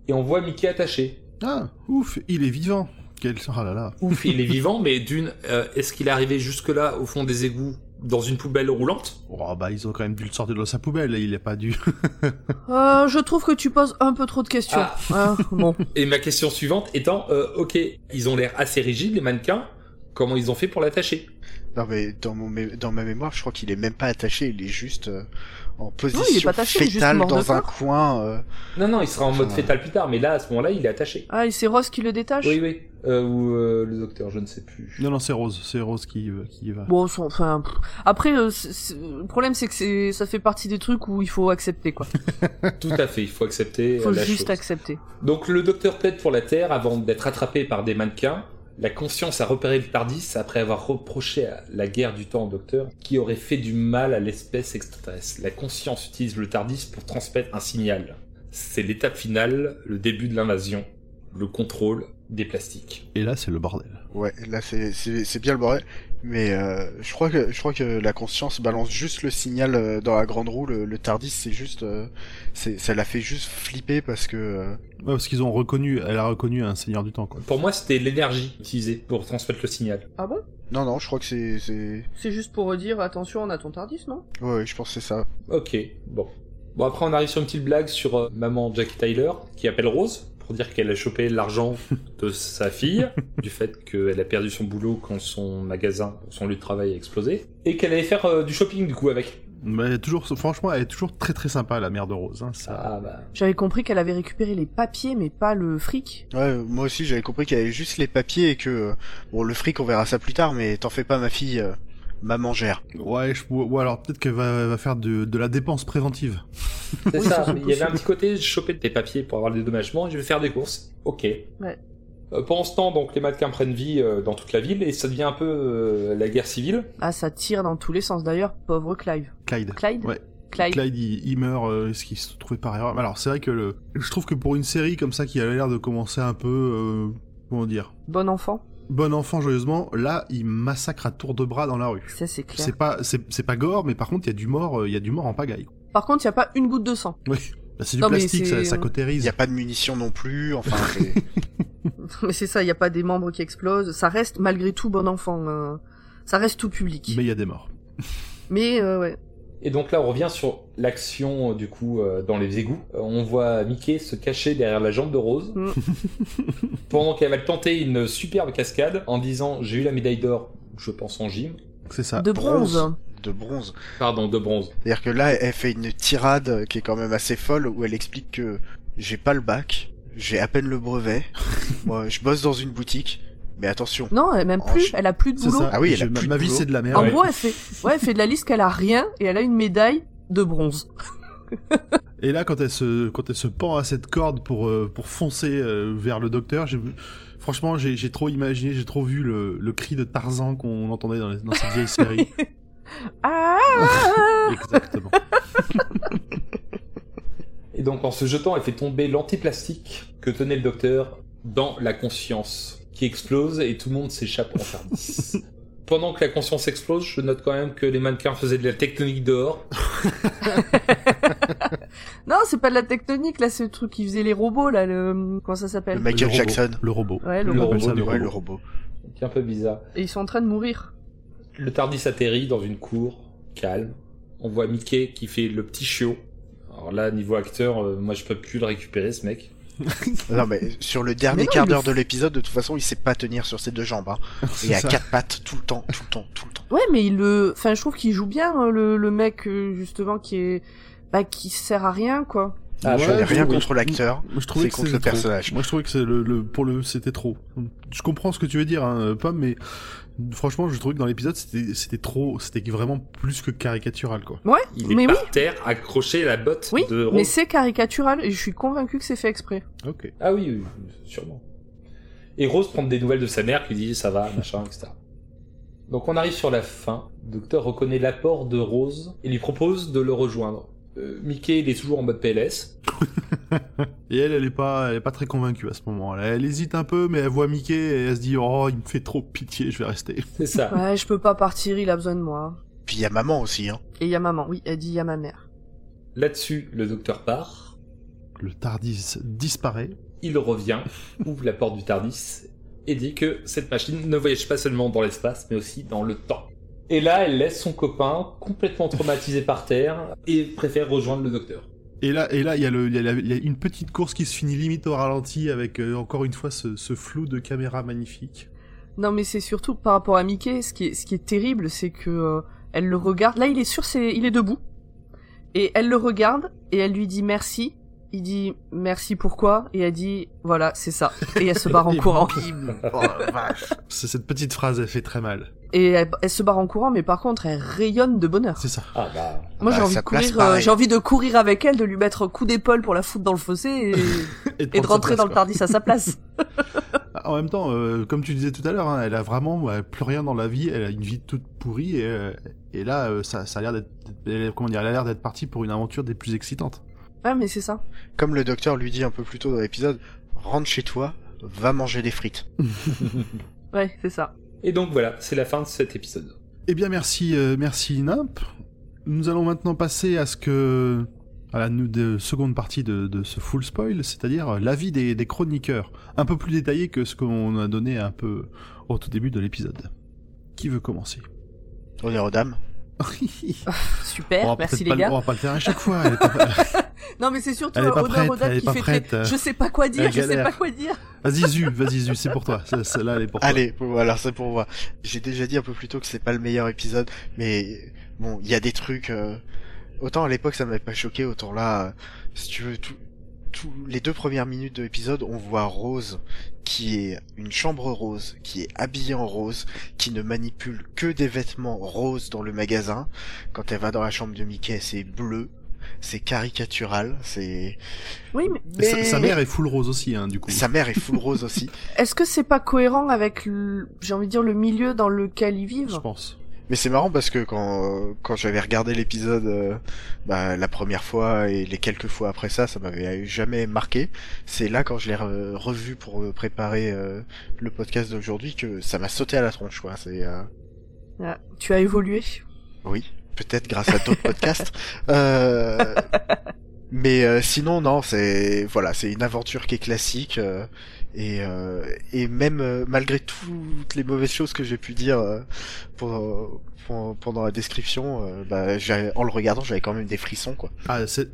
et on voit Mickey attaché. Ah, ouf, il est vivant. Quel... Oh là là. Ouf, il est *laughs* vivant, mais d'une, euh, est-ce qu'il est arrivé jusque-là, au fond des égouts, dans une poubelle roulante Oh bah ils ont quand même dû le sortir de sa poubelle, il a pas dû. *laughs* Euh, je trouve que tu poses un peu trop de questions. Ah. Hein, bon. *laughs* Et ma question suivante étant, euh, ok, ils ont l'air assez rigides, les mannequins, comment ils ont fait pour l'attacher? Non mais dans mon mé- dans ma mémoire, je crois qu'il est même pas attaché. Il est juste euh, en il est position pas attaché, il est juste fétale dans un coin. euh, Non, non, il sera en mode Enfin, fétal plus tard, mais là, à ce moment-là, il est attaché. Ah, et c'est Rose qui le détache? Oui, oui. Euh, ou euh, le docteur, je ne sais plus. Non, non, c'est Rose, c'est Rose qui, euh, qui y va. Bon, enfin, après, euh, le problème c'est que c'est, ça fait partie des trucs où il faut accepter, quoi. *laughs* Tout à fait, il faut accepter Il faut la juste chose. accepter. Donc le docteur plaide pour la Terre avant d'être attrapé par des mannequins. La conscience a repéré le Tardis après avoir reproché à la guerre du temps au docteur qui aurait fait du mal à l'espèce extraterrestre. La conscience utilise le Tardis pour transmettre un signal. C'est l'étape finale, le début de l'invasion, le contrôle des plastiques. Et là, c'est le bordel. Ouais, là c'est c'est c'est bien le bordel. Mais euh, je crois que je crois que la conscience balance juste le signal euh, dans la grande roue. Le, le Tardis, c'est juste, euh, c'est ça l'a fait juste flipper parce que Ouais, parce qu'ils ont reconnu, elle a reconnu un seigneur du temps, quoi. Pour moi, c'était l'énergie utilisée pour transmettre le signal. Ah bon? Non non, je crois que c'est c'est C'est juste pour dire attention, on a ton Tardis, non? Ouais, ouais, je pense que c'est ça. Ok, bon. Bon, après, on arrive sur une petite blague sur euh, maman Jackie Tyler qui appelle Rose pour dire qu'elle a chopé l'argent de sa fille, *laughs* du fait qu'elle a perdu son boulot quand son magasin, son lieu de travail a explosé, et qu'elle allait faire euh, du shopping du coup avec. Mais toujours, franchement, elle est toujours très très sympa, la mère de Rose. Hein, ça... Ah bah. J'avais compris qu'elle avait récupéré les papiers, mais pas le fric. Ouais, moi aussi j'avais compris qu'il y avait juste les papiers et que euh, bon le fric on verra ça plus tard, mais t'en fais pas ma fille, euh, maman gère. Ouais, je... ou alors peut-être qu'elle va, va faire de, de la dépense préventive. C'est Oui, ça, il y avait un petit côté, je chopais des papiers pour avoir le dédommagement et je vais faire des courses. Ok. Ouais. Euh, pendant ce temps, donc, les mannequins prennent vie euh, dans toute la ville et ça devient un peu euh, la guerre civile. Ah, ça tire dans tous les sens d'ailleurs, pauvre Clive. Clyde. Clyde Ouais. Clyde. Clyde, il, il meurt, euh, ce qui se trouvait par erreur. Alors c'est vrai que le... je trouve que pour une série comme ça qui a l'air de commencer un peu, euh, comment dire, Bon enfant. Bon enfant joyeusement, là il massacre à tour de bras dans la rue. Ça, c'est clair. C'est pas, c'est, c'est pas gore, mais par contre il y a du mort, euh, il y a du mort en pagaille. Par contre, il y a pas une goutte de sang. Oui. Bah, c'est du Non, plastique, ça, c'est- ça Il cautérise. y a pas de munitions non plus, enfin *laughs* c'est- *laughs* mais c'est ça, il y a pas des membres qui explosent. Ça reste malgré tout bon enfant. euh, Ça reste tout public. Mais il y a des morts. Mais euh, ouais. Et donc là, on revient sur l'action euh, du coup euh, dans les égouts. Euh, on voit Mickey se cacher derrière la jambe de Rose Mm. *laughs* pendant qu'elle va tenter une superbe cascade en disant j'ai eu la médaille d'or, je pense en gym. C'est ça. de bronze. De bronze. Pardon, de bronze. C'est-à-dire que là, elle fait une tirade qui est quand même assez folle où elle explique que j'ai pas le bac, j'ai à peine le brevet, *laughs* moi je bosse dans une boutique, mais attention. Non, elle- même Oh, plus, je- elle a plus de boulot. ça. Ah oui, elle Je- a ma, plus de ma vie c'est de la merde. En Ouais. gros, elle fait, ouais, elle fait de la liste qu'elle a rien et elle a une médaille de bronze. *laughs* Et là, quand elle se, quand elle se pend à cette corde pour, euh, pour foncer euh, vers le docteur, j'ai, franchement, j'ai, j'ai trop imaginé, j'ai trop vu le, le cri de Tarzan qu'on entendait dans, les- dans cette vieille série. *laughs* Ah *laughs* Exactement. Et donc en se jetant, elle fait tomber l'antiplastique que tenait le docteur dans la conscience, qui explose et tout le monde s'échappe en Tardis. *laughs* Pendant que la conscience explose, je note quand même que les mannequins faisaient de la tectonique dehors. *laughs* Non, c'est pas de la tectonique, là, c'est le truc qui faisait les robots, là, le... Comment ça s'appelle Le Michael. Jackson. Le robot. Ouais, le robot. robot, le Ouais, robot. le robot. C'est un peu bizarre. Et ils sont en train de mourir. Le Tardis atterrit dans une cour calme. On voit Mickey qui fait le petit chiot. Alors là, niveau acteur, euh, moi je peux plus le récupérer ce mec. *laughs* Non mais sur le dernier non, quart il d'heure de l'épisode, de toute façon, il sait pas tenir sur ses deux jambes. Hein. *laughs* À ça. quatre pattes tout le temps, tout le temps, tout le temps. Ouais, mais il le... Enfin, je trouve qu'il joue bien, hein, le, le mec, euh, justement, qui est... Bah, qui sert à rien, quoi. Ah, Ouais, je n'ai rien contre l'acteur. C'est que contre le trop. personnage. Moi, je trouvais que c'est le, le, pour le, c'était trop. Je comprends ce que tu veux dire, hein, Pomme, mais franchement, je trouvais que dans l'épisode, c'était, trop, c'était vraiment plus que caricatural, quoi. Ouais, Il est mais oui, par terre, accroché à la botte oui, de Rose. mais c'est caricatural et je suis convaincu que c'est fait exprès. Ok. Ah oui, oui, oui, sûrement. Et Rose prend des nouvelles de sa mère qui dit ça va, machin, etc. Donc on arrive sur la fin. Le docteur reconnaît l'apport de Rose et lui propose de le rejoindre. Euh, Mickey, il est toujours en mode PLS. *laughs* Et elle, elle est pas, elle est pas très convaincue à ce moment-là. Elle hésite un peu, mais elle voit Mickey et elle se dit, oh, il me fait trop pitié, je vais rester. *laughs* C'est ça. Ouais, je peux pas partir, il a besoin de moi. Puis il y a maman aussi. Hein. Et il y a maman, oui, elle dit il y a ma mère. Là-dessus, le docteur part. Le Tardis disparaît. Il revient, *laughs* ouvre la porte du Tardis et dit que cette machine ne voyage pas seulement dans l'espace, mais aussi dans le temps. Et là, elle laisse son copain complètement traumatisé par terre et préfère rejoindre le docteur. Et là, et là, il y a le, il y a, la- il y a une petite course qui se finit limite au ralenti avec euh, encore une fois ce, ce flou de caméra magnifique. Non, mais c'est surtout par rapport à Mickey, ce qui est, ce qui est terrible, c'est que euh, elle le regarde. Là, il est sur ses, il est debout, et elle le regarde et elle lui dit merci. Il dit merci pourquoi? Et elle dit voilà c'est ça et elle se barre en *laughs* courant bim Oh la vache C'est- Cette petite phrase, elle fait très mal. Et elle, elle se barre en courant mais par contre elle rayonne de bonheur. C'est ça. Ah bah, Moi j'ai Bah, envie sa de place, courir, euh, j'ai envie de courir avec elle, de lui mettre un coup d'épaule pour la foutre dans le fossé et, *laughs* et de rentrer place, dans le tardis à sa place. *laughs* En même temps, euh, comme tu disais tout à l'heure, hein, elle a vraiment ouais, plus rien dans la vie. Elle a une vie toute pourrie et, euh, et là, euh, ça, ça a l'air d'être, elle- comment dire, elle a l'air d'être partie pour une aventure des plus excitantes. Ah mais c'est ça. Comme le docteur lui dit un peu plus tôt dans l'épisode, rentre chez toi, va manger des frites. *laughs* Ouais c'est ça. Et donc voilà, c'est la fin de cet épisode. Eh bien, merci, euh, merci Nimp. Nous allons maintenant passer à ce que à la de seconde partie de, de ce full spoil, c'est-à-dire l'avis des, des chroniqueurs, un peu plus détaillé que ce qu'on a donné un peu au tout début de l'épisode. Qui veut commencer? Honneur aux dames. *laughs* Super, On merci les pas gars. On va pas le faire à chaque fois. *laughs* Non mais c'est surtout Elle est pas honneur prête, aux dames elle est qui pas fait prête. très- Je sais pas quoi dire, je sais pas quoi dire. Vas-y Zu, vas-y Zu, c'est pour toi. Ce- Celle-là, elle est pour toi. Allez, alors c'est pour moi. J'ai déjà dit un peu plus tôt que c'est pas le meilleur épisode, mais bon, il y a des trucs. euh, Autant à l'époque ça m'avait pas choqué, autant là, euh, si tu veux, tout, tout, les deux premières minutes de l'épisode, on voit Rose qui est une chambre rose, qui est habillée en rose, qui ne manipule que des vêtements roses dans le magasin. Quand elle va dans la chambre de Mickey, c'est bleu. C'est caricatural, c'est. Oui mais sa, mère est full rose aussi, hein, du coup. Sa mère est full rose aussi. *laughs* est-ce que c'est pas cohérent avec le... j'ai envie de dire le milieu dans lequel ils Je vivent pense. Mais c'est marrant parce que quand quand j'avais regardé l'épisode euh, bah, la première fois et les quelques fois après ça, ça m'avait jamais marqué. C'est là quand je l'ai re- revu pour euh, préparer euh, le podcast d'aujourd'hui que ça m'a sauté à la tronche quoi. C'est euh, Ah, Tu as évolué? oui, peut-être grâce à d'autres podcasts. Euh, *laughs* Mais euh, sinon, non, c'est voilà, c'est une aventure qui est classique euh, et euh, et même euh, malgré toutes les mauvaises choses que j'ai pu dire euh, pour, pour- pendant la description, euh, bah, en le regardant, j'avais quand même des frissons quoi. Ah, c'est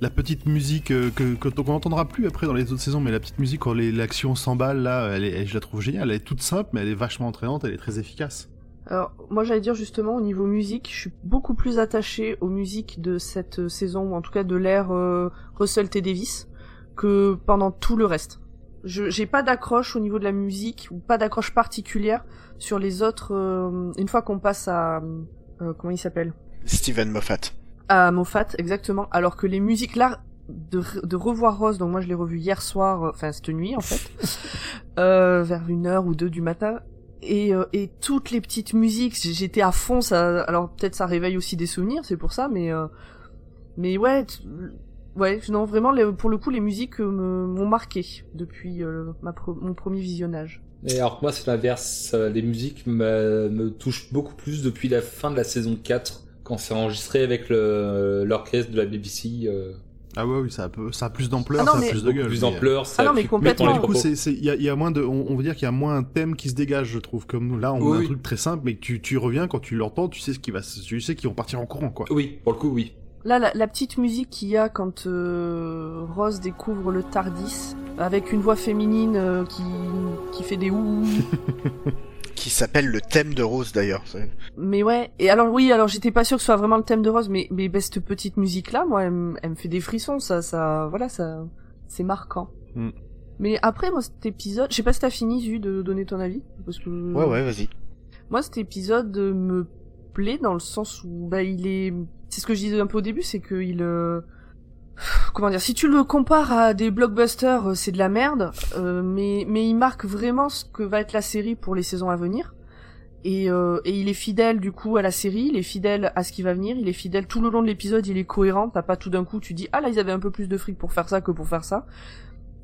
la petite musique euh, que que qu'on n'entendra plus après dans les autres saisons, mais la petite musique quand l'action s'emballe là, elle est, elle- je la trouve géniale. Elle est toute simple, mais elle est vachement entraînante. Elle est très efficace. Alors, moi j'allais dire justement au niveau musique, je suis beaucoup plus attachée aux musiques de cette euh, saison, ou en tout cas de l'ère euh, Russell T. Davis, que pendant tout le reste. Je j'ai pas d'accroche au niveau de la musique, ou pas d'accroche particulière sur les autres, euh, une fois qu'on passe à... euh, comment il s'appelle? Steven Moffat. À Moffat, exactement. Alors que les musiques là, de, de revoir Rose, donc moi je l'ai revu hier soir, euh, enfin cette nuit en fait, *laughs* euh, vers une heure ou deux du matin, et, euh, et toutes les petites musiques, j'étais à fond. Ça, alors peut-être ça réveille aussi des souvenirs, c'est pour ça, mais euh, mais ouais, ouais, non vraiment pour le coup les musiques euh, m'ont marqué depuis mon premier visionnage. Et alors que moi, c'est l'inverse. Les musiques me, me touchent beaucoup plus depuis la fin de la saison 4, quand c'est enregistré avec l'orchestre de la BBC. Euh, Ah ouais, oui, ça a, peu- ça a plus d'ampleur, Ah ça a mais- plus de gueule. plus mais- d'ampleur. ça Ah non, mais complètement. Mais du coup, propos. c'est, c'est, il y a, y a moins de, on, on veut dire qu'il y a moins un thème qui se dégage, je trouve, comme nous. Là, on Oui, a un oui. truc très simple, mais tu, tu reviens quand tu l'entends, tu sais ce qui va, se- tu sais qu'ils vont partir en courant, quoi. Oui, pour le coup, oui. Là, la, la petite musique qu'il y a quand euh, Rose découvre le Tardis, avec une voix féminine euh, qui, qui fait des ouh. *laughs* Qui s'appelle le thème de Rose d'ailleurs. mais ouais, et alors oui, alors j'étais pas sûre que ce soit vraiment le thème de Rose, mais, mais bah, cette petite musique-là, moi, elle, me- elle me fait des frissons, ça, ça, voilà, ça, c'est marquant. Mm. Mais après, moi, cet épisode, je sais pas si t'as fini, Zu, de donner ton avis, parce que... Ouais ouais, vas-y. Moi, cet épisode me plaît dans le sens où bah il est, c'est ce que je disais un peu au début, c'est que il, euh, comment dire, si tu le compares à des blockbusters, euh, c'est de la merde, euh, mais mais il marque vraiment ce que va être la série pour les saisons à venir. Et, euh, et il est fidèle du coup à la série, il est fidèle à ce qui va venir, il est fidèle tout le long de l'épisode, il est cohérent, t'as pas tout d'un coup tu dis ah là ils avaient un peu plus de fric pour faire ça que pour faire ça.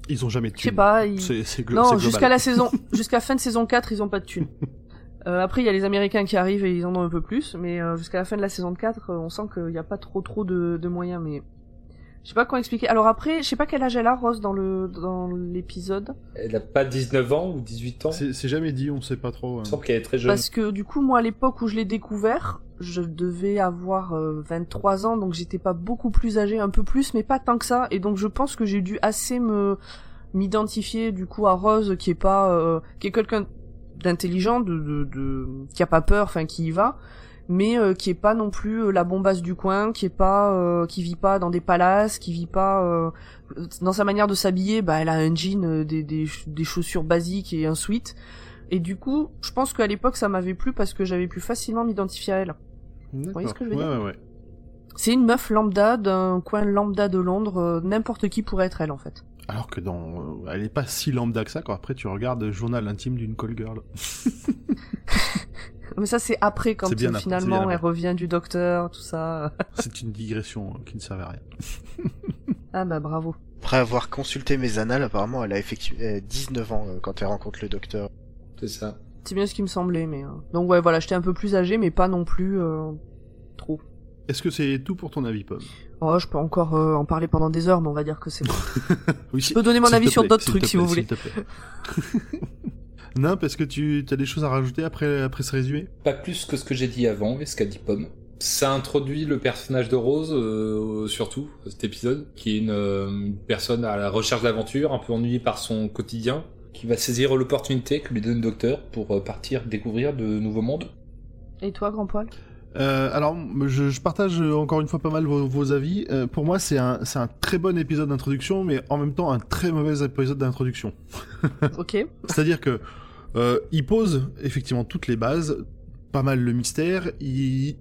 Ils ont jamais de Je sais thunes. pas, il- C'est, c'est glo- c'est Non, jusqu'à la saison, *laughs* jusqu'à fin de saison 4, ils ont pas de thunes. Euh, après, il y a les Américains qui arrivent et ils en ont un peu plus, mais euh, jusqu'à la fin de la saison 4, euh, on sent qu'il n'y a pas trop trop de, de moyens, mais je sais pas comment expliquer. Alors après, je sais pas quel âge elle a, Rose, dans le dans l'épisode, Elle a pas 19 ans ou 18 ans? C'est, jamais dit, on sait pas trop. hein. Il me semble qu'elle est très jeune. parce que du coup, moi, à l'époque où je l'ai découvert, je devais avoir euh, 23 ans, donc j'étais pas beaucoup plus âgée, un peu plus, mais pas tant que ça, et donc je pense que j'ai dû assez me m'identifier du coup à Rose, qui est pas, euh, qui est quelqu'un d'intelligent, de, de, de, qui a pas peur, enfin qui y va, mais euh, qui est pas non plus euh, la bombasse du coin, qui est pas, euh, qui vit pas dans des palaces, qui vit pas euh, dans sa manière de s'habiller, bah elle a un jean, euh, des, des, des chaussures basiques et un sweat. Et du coup, je pense qu'à l'époque ça m'avait plu parce que j'avais pu facilement m'identifier à elle. D'accord. voyez ce que je veux ouais, dire Ouais, ouais. C'est une meuf lambda d'un coin lambda de Londres, euh, n'importe qui pourrait être elle en fait. Alors que dans, elle est pas si lambda que ça, quoi. Après, tu regardes le journal intime d'une call girl. *laughs* Mais ça c'est après quand C'est bien euh, après, c'est bien finalement après. elle revient du docteur, tout ça. *laughs* C'est une digression euh, qui ne servait à rien. *laughs* ah bah bravo. Après avoir consulté mes annales, apparemment elle a effectué 19 ans euh, quand elle rencontre le docteur. C'est ça. C'est bien ce qui me semblait, mais euh, donc ouais voilà, j'étais un peu plus âgée, mais pas non plus euh, trop. Est-ce que c'est tout pour ton avis, Pomme? Oh, je peux encore euh, en parler pendant des heures, mais on va dire que c'est bon. *laughs* Oui, Je peux donner mon avis sur d'autres trucs si vous voulez. Nimp, est-ce que tu as des choses à rajouter après, après ce résumé? Pas plus que ce que j'ai dit avant et ce qu'a dit Pomme. Ça introduit le personnage de Rose, euh, surtout, cet épisode, qui est une, euh, une personne à la recherche d'aventure, un peu ennuyée par son quotidien, qui va saisir l'opportunité que lui donne le docteur pour euh, partir découvrir de nouveaux mondes. Et toi, grand poil? Euh, alors, je, je partage encore une fois pas mal vos, vos avis. Euh, pour moi, c'est un, c'est un très bon épisode d'introduction, mais en même temps un très mauvais épisode d'introduction. *laughs* Ok. C'est-à-dire que euh, il pose effectivement toutes les bases, pas mal le mystère. Il,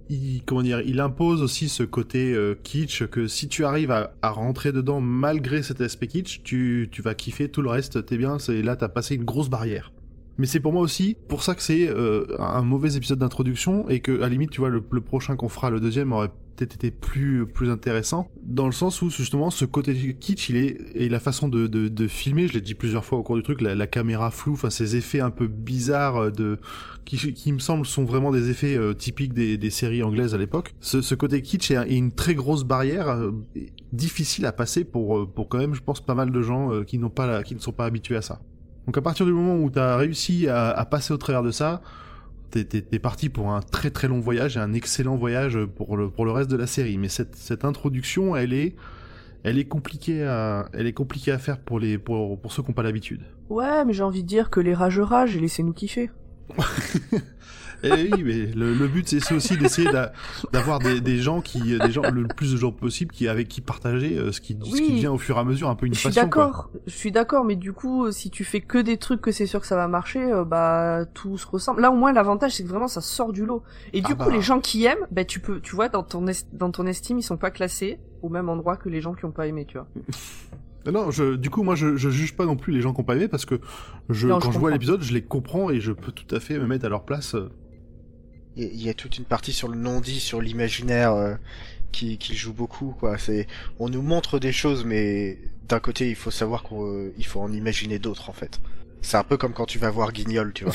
comment dire, il impose aussi ce côté euh, kitsch que si tu arrives à, rentrer dedans malgré cet aspect kitsch, tu, tu vas kiffer tout le reste. T'es bien, c'est là t'as passé une grosse barrière. Mais c'est pour moi aussi pour ça que c'est euh, un mauvais épisode d'introduction et que à la limite tu vois le, le prochain qu'on fera le deuxième aurait peut-être été plus plus intéressant dans le sens où justement ce côté kitsch, il est et la façon de de, filmer, je l'ai dit plusieurs fois au cours du truc, la, caméra floue, enfin ces effets un peu bizarres euh, de qui, me semblent sont vraiment des effets euh, typiques des, séries anglaises à l'époque. Ce, côté kitsch est, une très grosse barrière euh, difficile à passer pour pour quand même, je pense, pas mal de gens qui n'ont pas qui ne sont pas habitués à ça. Donc à partir du moment où tu as réussi à passer au travers de ça, t'es, parti pour un très très long voyage et un excellent voyage pour le, pour le reste de la série. Mais cette, cette introduction, elle est, elle est compliquée à, elle est compliquée à faire pour les, pour, pour ceux qui n'ont pas l'habitude. Ouais, mais j'ai envie de dire que les rageux ragent et laissez-nous kiffer. *laughs* Et oui, mais le, le but c'est aussi d'essayer d'a- d'avoir des, des gens qui, des gens, le plus de gens possible qui, avec qui partager euh, ce qui, ce qui Oui. devient au fur et à mesure un peu une Je suis passion. d'accord, je suis d'accord, mais du coup, euh, si tu fais que des trucs que c'est sûr que ça va marcher, euh, bah tout se ressemble. Là, au moins, l'avantage c'est que vraiment ça sort du lot. Et du Ah coup, bah. les gens qui aiment, bah tu peux, tu vois, dans ton est- dans ton estime, ils sont pas classés au même endroit que les gens qui ont pas aimé, tu vois. *laughs* Non, je, du coup, moi, je, je juge pas non plus les gens qui ont pas aimé parce que je, Non, quand je je, vois l'épisode, je les comprends et je peux tout à fait me mettre à leur place. Euh. Il y a- il y a toute une partie sur le non-dit, sur l'imaginaire euh, qui, qui joue beaucoup. Quoi. C'est, on nous montre des choses, mais d'un côté, il faut savoir qu'il faut en imaginer d'autres en fait. C'est un peu comme quand tu vas voir Guignol, tu vois.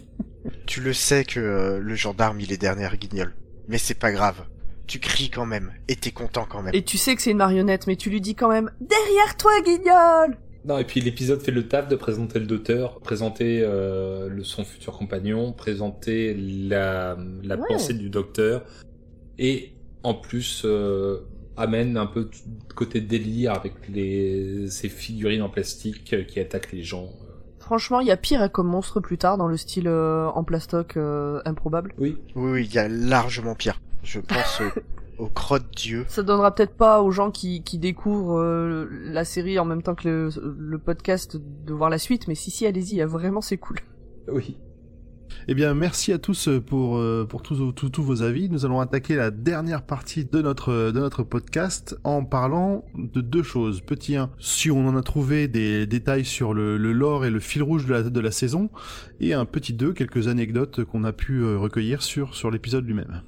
*laughs* tu le sais que euh, le gendarme il est derrière Guignol, mais c'est pas grave. Tu cries quand même et t'es content quand même. Et tu sais que c'est une marionnette, mais tu lui dis quand même derrière toi, Guignol. Non, et puis l'épisode fait le taf de présenter le docteur, présenter euh, le, son futur compagnon, présenter la, la Ouais. pensée du docteur, et en plus euh, amène un peu tout côté délire avec les, ces figurines en plastique qui attaquent les gens. Franchement, il y a pire comme monstre plus tard dans le style euh, en plastoc euh, improbable. Oui, Oui, oui, il y a largement pire. Je pense *laughs* au, au crotte Dieu. Ça donnera peut-être pas aux gens qui, qui découvrent euh, la série en même temps que le, le podcast de voir la suite, mais si si, allez-y, a vraiment c'est cool. *laughs* oui. Eh bien, merci à tous euh, pour, euh, pour tous, tous, tous vos avis. Nous allons attaquer la dernière partie de notre, de notre podcast en parlant de deux choses. Petit 1, si on en a trouvé des détails sur le, le lore et le fil rouge de la, de la saison. Et un petit 2, quelques anecdotes qu'on a pu recueillir sur, sur l'épisode lui-même.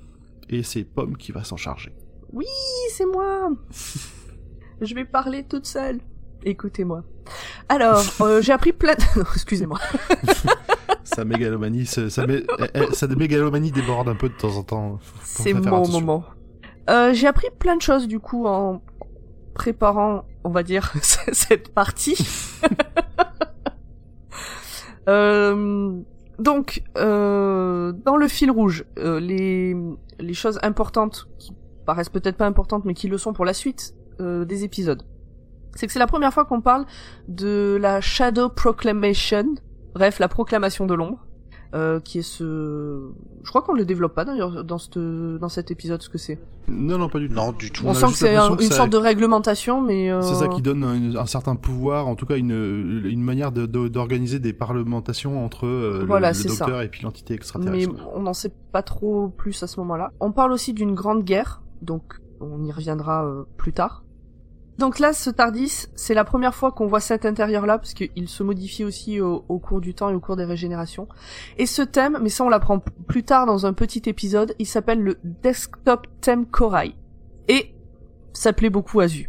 Et c'est Pomme qui va s'en charger. Oui, c'est moi. *laughs* Je vais parler toute seule. Écoutez-moi. Alors, euh, j'ai appris plein. De... *laughs* Non, excusez-moi. *laughs* Sa mégalomanie, sa, sa, mé- eh, eh, sa mégalomanie déborde un peu de temps en temps. C'est mon attention. moment. Euh, j'ai appris plein de choses du coup en préparant, on va dire, cette partie. Euh, donc, dans le fil rouge, les, les choses importantes qui paraissent peut-être pas importantes, mais qui le sont pour la suite euh, des épisodes, c'est que c'est la première fois qu'on parle de la Shadow Proclamation, bref, la proclamation de l'ombre, euh, qui est ce... Je crois qu'on le développe pas d'ailleurs dans, cette, dans cet épisode, ce que c'est. Non, non, pas du tout. Non, du tout. On sent que c'est un- une ça- sorte de réglementation, mais... euh, C'est ça qui donne un, un certain pouvoir, en tout cas une, une manière de- de- d'organiser des parlementations entre euh, le- Voilà, le, ça. docteur et puis l'entité Mais extraterrestre. on n'en sait pas trop plus à ce moment-là. On parle aussi d'une grande guerre, donc on y reviendra euh, plus tard. Donc là, ce Tardis, c'est la première fois qu'on voit cet intérieur-là, parce qu'il se modifie aussi au, au cours du temps et au cours des régénérations. Et ce thème, mais ça on l'apprend plus tard dans un petit épisode, il s'appelle le Desktop Theme Korai. Et ça plaît beaucoup à Zu.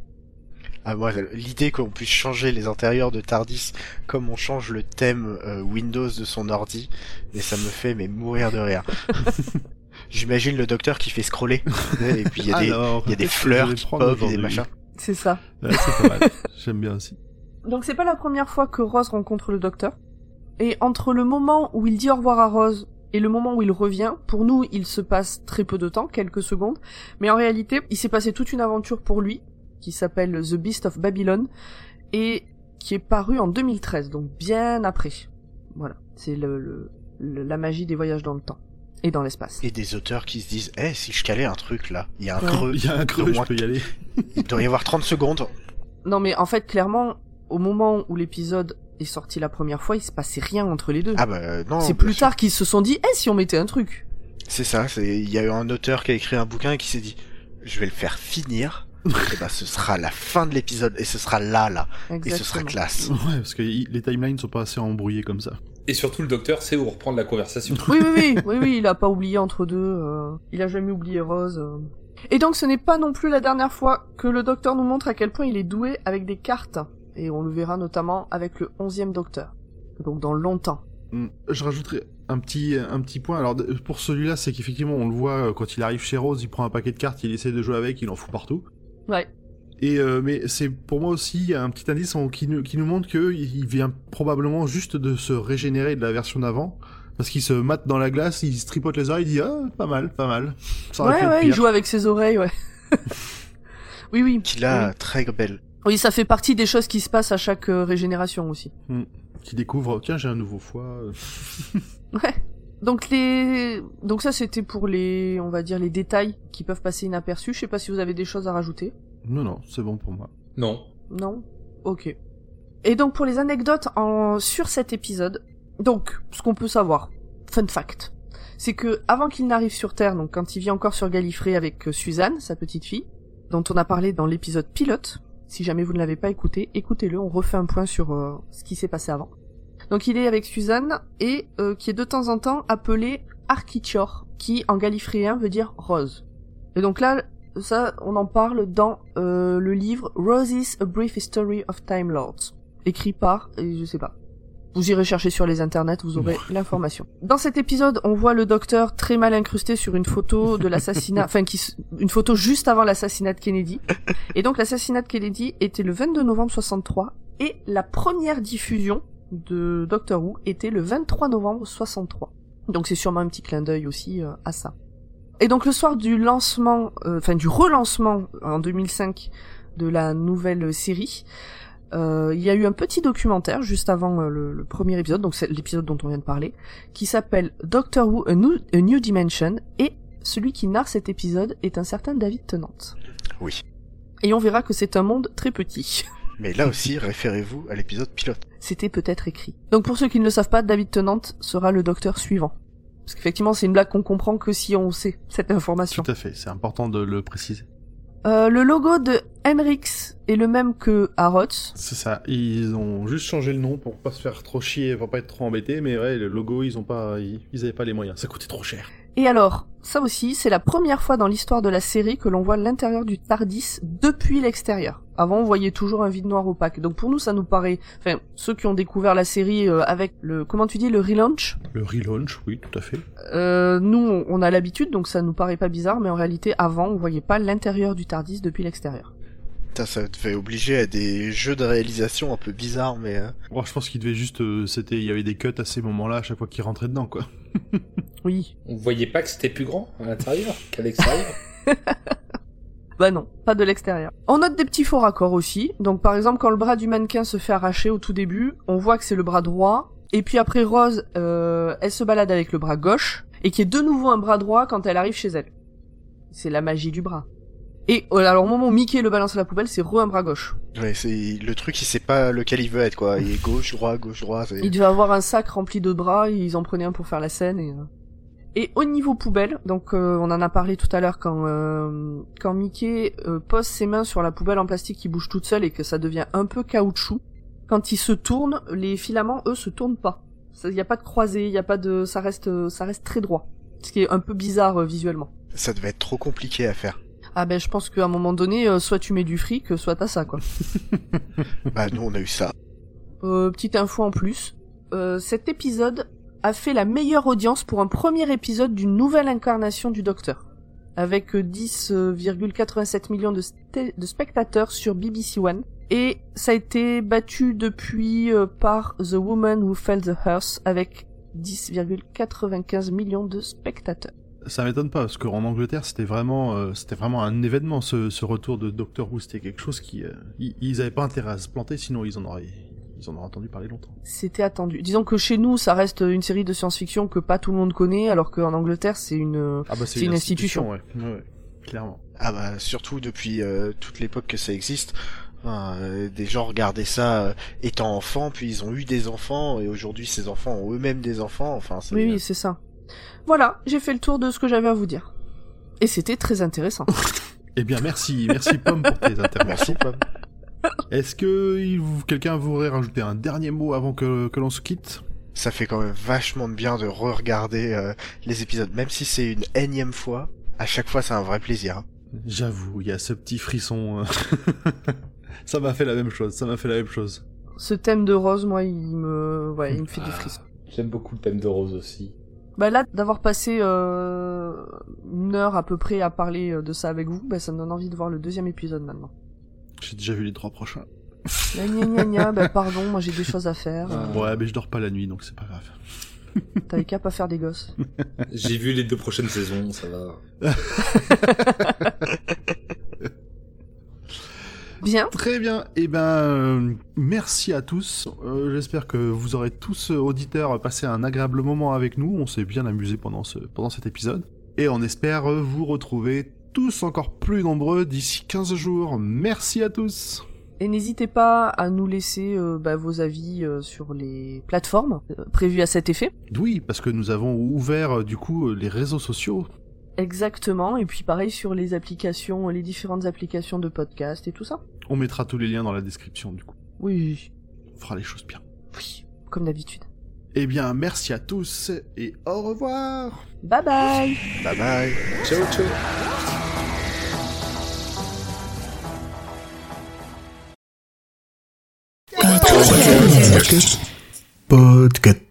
Ah, moi, l'idée qu'on puisse changer les intérieurs de Tardis comme on change le thème euh, Windows de son ordi, et ça me fait mais mourir de rire. *laughs* J'imagine le docteur qui fait scroller, et puis il y a des, Alors, il y a des fleurs qui pop et des machins. C'est ça. Ouais, c'est pas mal. *laughs* J'aime bien aussi. Donc c'est pas la première fois que Rose rencontre le docteur. Et entre le moment où il dit au revoir à Rose et le moment où il revient, pour nous, il se passe très peu de temps, quelques secondes. Mais en réalité, il s'est passé toute une aventure pour lui, qui s'appelle The Beast of Babylon, et qui est paru en 2013, donc bien après. Voilà. C'est le, le- le- la magie des voyages dans le temps. Et dans l'espace. Et des auteurs qui se disent, eh, si je calais un truc là, il y a un Ouais. creux, Il y a un creux, je moins peux y aller. il doit y avoir 30 secondes. Non mais en fait, clairement, au moment où l'épisode est sorti la première fois, il se passait rien entre les deux. Ah bah euh, non. c'est plus sûr. tard qu'ils se sont dit, eh, si on mettait un truc. C'est ça, c'est il y a eu un auteur qui a écrit un bouquin et qui s'est dit je vais le faire finir *laughs* et bah ce sera la fin de l'épisode et ce sera là là et ce sera Exactement. classe. Ouais, parce que les timelines sont pas assez embrouillées comme ça. Et surtout, le docteur sait où reprendre la conversation. Oui, oui, oui, *laughs* oui, oui, il a pas oublié entre deux. euh, il a jamais oublié Rose. euh. Et donc ce n'est pas non plus la dernière fois que le docteur nous montre à quel point il est doué avec des cartes. Et on le verra notamment avec le onzième docteur. Donc dans longtemps. Hmm. Je rajouterai un petit, un petit point. Alors pour celui-là, c'est qu'effectivement, on le voit euh, quand il arrive chez Rose, il prend un paquet de cartes, il essaie de jouer avec, il en fout partout. Ouais. Et euh, mais c'est pour moi aussi un petit indice en- qui, nous, qui nous montre que il il vient probablement juste de se régénérer de la version d'avant. Parce qu'il se mate dans la glace, il se tripote les oreilles, il dit ah pas mal, pas mal. Ça Ouais, ouais, il joue avec ses oreilles, ouais. *laughs* oui, oui. Qu'il a très belle. Oui, ça fait partie des choses qui se passent à chaque euh, régénération aussi. Qui découvre tiens j'ai un nouveau foie. *laughs* Ouais. Donc les, donc ça c'était pour les, on va dire les détails qui peuvent passer inaperçus. Je sais pas si vous avez des choses à rajouter. Non non c'est bon pour moi. Non. Non? Ok. Et donc pour les anecdotes en... sur cet épisode, donc ce qu'on peut savoir, fun fact, c'est que avant qu'il n'arrive sur Terre, donc quand il vit encore sur Gallifrey avec euh, Suzanne, sa petite fille, dont on a parlé dans l'épisode pilote, si jamais vous ne l'avez pas écouté, écoutez-le, on refait un point sur euh, ce qui s'est passé avant. Donc il est avec Suzanne et euh, qui est de temps en temps appelé Archichor, qui en gallifréen veut dire rose. Et donc là, ça, on en parle dans euh, le livre Roses, A Brief History of Time Lords, écrit par, et je sais pas. Vous irez chercher sur les internets, vous aurez l'information. Dans cet épisode, on voit le docteur très mal incrusté sur une photo de l'assassinat, *laughs* enfin qui, une photo juste avant l'assassinat de Kennedy. Et donc l'assassinat de Kennedy était le 22 novembre 63 et la première diffusion de Doctor Who était le 23 novembre 63. Donc c'est sûrement un petit clin d'œil aussi euh, à ça. Et donc le soir du lancement, euh, enfin du relancement en 2005 de la nouvelle série, euh, il y a eu un petit documentaire juste avant euh, le, le premier épisode, donc c'est l'épisode dont on vient de parler, qui s'appelle Doctor Who A New, A New Dimension, et celui qui narre cet épisode est un certain David Tennant. Oui. Et on verra que c'est un monde très petit. *laughs* Mais là aussi, référez-vous à l'épisode pilote. C'était peut-être écrit. Donc pour ceux qui ne le savent pas, David Tennant sera le docteur suivant. Parce qu'effectivement, c'est une blague qu'on comprend que si on sait cette information. Tout à fait, c'est important de le préciser. Euh, le logo de Henrix est le même que Harrods. C'est ça, ils ont juste changé le nom pour pas se faire trop chier, pour pas être trop embêtés, mais ouais, le logo, ils ont pas, ils, ils avaient pas les moyens, ça coûtait trop cher. Et alors, ça aussi, c'est la première fois dans l'histoire de la série que l'on voit l'intérieur du Tardis depuis l'extérieur. Avant, on voyait toujours un vide noir opaque. Donc pour nous, ça nous paraît... Enfin, ceux qui ont découvert la série euh, avec le... Comment tu dis Le relaunch? Le relaunch, oui, tout à fait. euh, Nous, on- on a l'habitude, donc ça nous paraît pas bizarre, mais en réalité, avant, on voyait pas l'intérieur du Tardis depuis l'extérieur. Putain, ça devait obliger à des jeux de réalisation un peu bizarres, mais... euh, Bon, je pense qu'il devait juste, euh, c'était, il y avait des cuts à ces moments-là à chaque fois qu'il rentrait dedans, quoi. *laughs* Oui. On voyait pas que c'était plus grand à l'intérieur qu'à l'extérieur. *laughs* *laughs* Bah non, pas de l'extérieur. On note des petits faux raccords aussi. Donc par exemple, quand le bras du mannequin se fait arracher au tout début, on voit que c'est le bras droit. Et puis après, Rose, euh, elle se balade avec le bras gauche. Et qui est de nouveau un bras droit quand elle arrive chez elle. C'est la magie du bras. Et euh, alors au moment où Mickey le balance à la poubelle, c'est re un bras gauche. Ouais, c'est le truc, il sait pas lequel il veut être, quoi. Il est gauche, droit, gauche, droit. Il devait avoir un sac rempli de bras, ils en prenaient un pour faire la scène et... euh. Et au niveau poubelle, donc euh, on en a parlé tout à l'heure quand euh, quand Mickey euh, pose ses mains sur la poubelle en plastique qui bouge toute seule et que ça devient un peu caoutchouc. Quand il se tourne, les filaments eux se tournent pas. Il y a pas de croisée, il y a pas de, ça reste ça reste très droit. Ce qui est un peu bizarre euh, visuellement. Ça devait être trop compliqué à faire. Ah ben je pense qu'à un moment donné, euh, soit tu mets du fric, soit t'as ça quoi. *laughs* Bah, nous, on a eu ça. Euh, petite info en plus, euh, cet épisode a fait la meilleure audience pour un premier épisode d'une nouvelle incarnation du Docteur, avec euh, 10,87 millions de, spectateurs sur BBC One, et ça a été battu depuis euh, par The Woman Who Fell the Hearse avec 10,95 millions de spectateurs. Ça m'étonne pas, parce qu'en Angleterre, c'était vraiment, euh, c'était vraiment un événement, ce, ce retour de Doctor Who. C'était quelque chose qui, euh, ils, ils avaient pas intérêt à se planter, sinon ils en auraient, ils en auraient entendu parler longtemps. C'était attendu. Disons que chez nous, ça reste une série de science-fiction que pas tout le monde connaît, alors qu'en Angleterre, c'est une... Ah bah C'est une institution. ouais. ouais, ouais, clairement. Ah bah, surtout depuis euh, toute l'époque que ça existe. Enfin, euh, des gens regardaient ça euh, étant enfants, puis ils ont eu des enfants, et aujourd'hui ces enfants ont eux-mêmes des enfants, enfin c'est... Oui, oui, c'est ça. Voilà, j'ai fait le tour de ce que j'avais à vous dire. Et c'était très intéressant. *laughs* Eh bien, merci, merci Pomme pour tes interventions. Merci, Pomme. *laughs* Est-ce que quelqu'un voudrait rajouter un dernier mot avant que, que l'on se quitte? Ça fait quand même vachement de bien de re-regarder euh, les épisodes, même si c'est une énième fois. À chaque fois, c'est un vrai plaisir. hein. J'avoue, il y a ce petit frisson. euh. *laughs* ça m'a fait la même chose, ça m'a fait la même chose. Ce thème de Rose, moi, il me, ouais, il me fait des Ah, frissons. J'aime beaucoup le thème de Rose aussi. Bah là, d'avoir passé euh, une heure à peu près à parler euh, de ça avec vous, bah ça me donne envie de voir le deuxième épisode maintenant. J'ai déjà vu les trois prochains. Gna gna gna gna, bah pardon, moi j'ai des choses à faire. Ah. Ouais, mais je dors pas la nuit, donc c'est pas grave. *laughs* T'avais qu'à pas faire des gosses. J'ai vu les deux prochaines saisons, ça va. *laughs* Bien. Très bien. Eh ben, euh, merci à tous. Euh, J'espère que vous aurez tous euh, auditeurs passé un agréable moment avec nous. On s'est bien amusé pendant ce pendant cet épisode. Et on espère vous retrouver tous encore plus nombreux d'ici 15 jours. Merci à tous. Et n'hésitez pas à nous laisser euh, bah, vos avis euh, sur les plateformes euh, prévues à cet effet. Oui, parce que nous avons ouvert du coup les réseaux sociaux. Exactement. Et puis pareil sur les applications, les différentes applications de podcast et tout ça. On mettra tous les liens dans la description du coup. Oui. On fera les choses bien. Oui. Comme d'habitude. Eh bien, merci à tous et au revoir. Bye bye. Bye bye. Ciao, ciao. Podcast.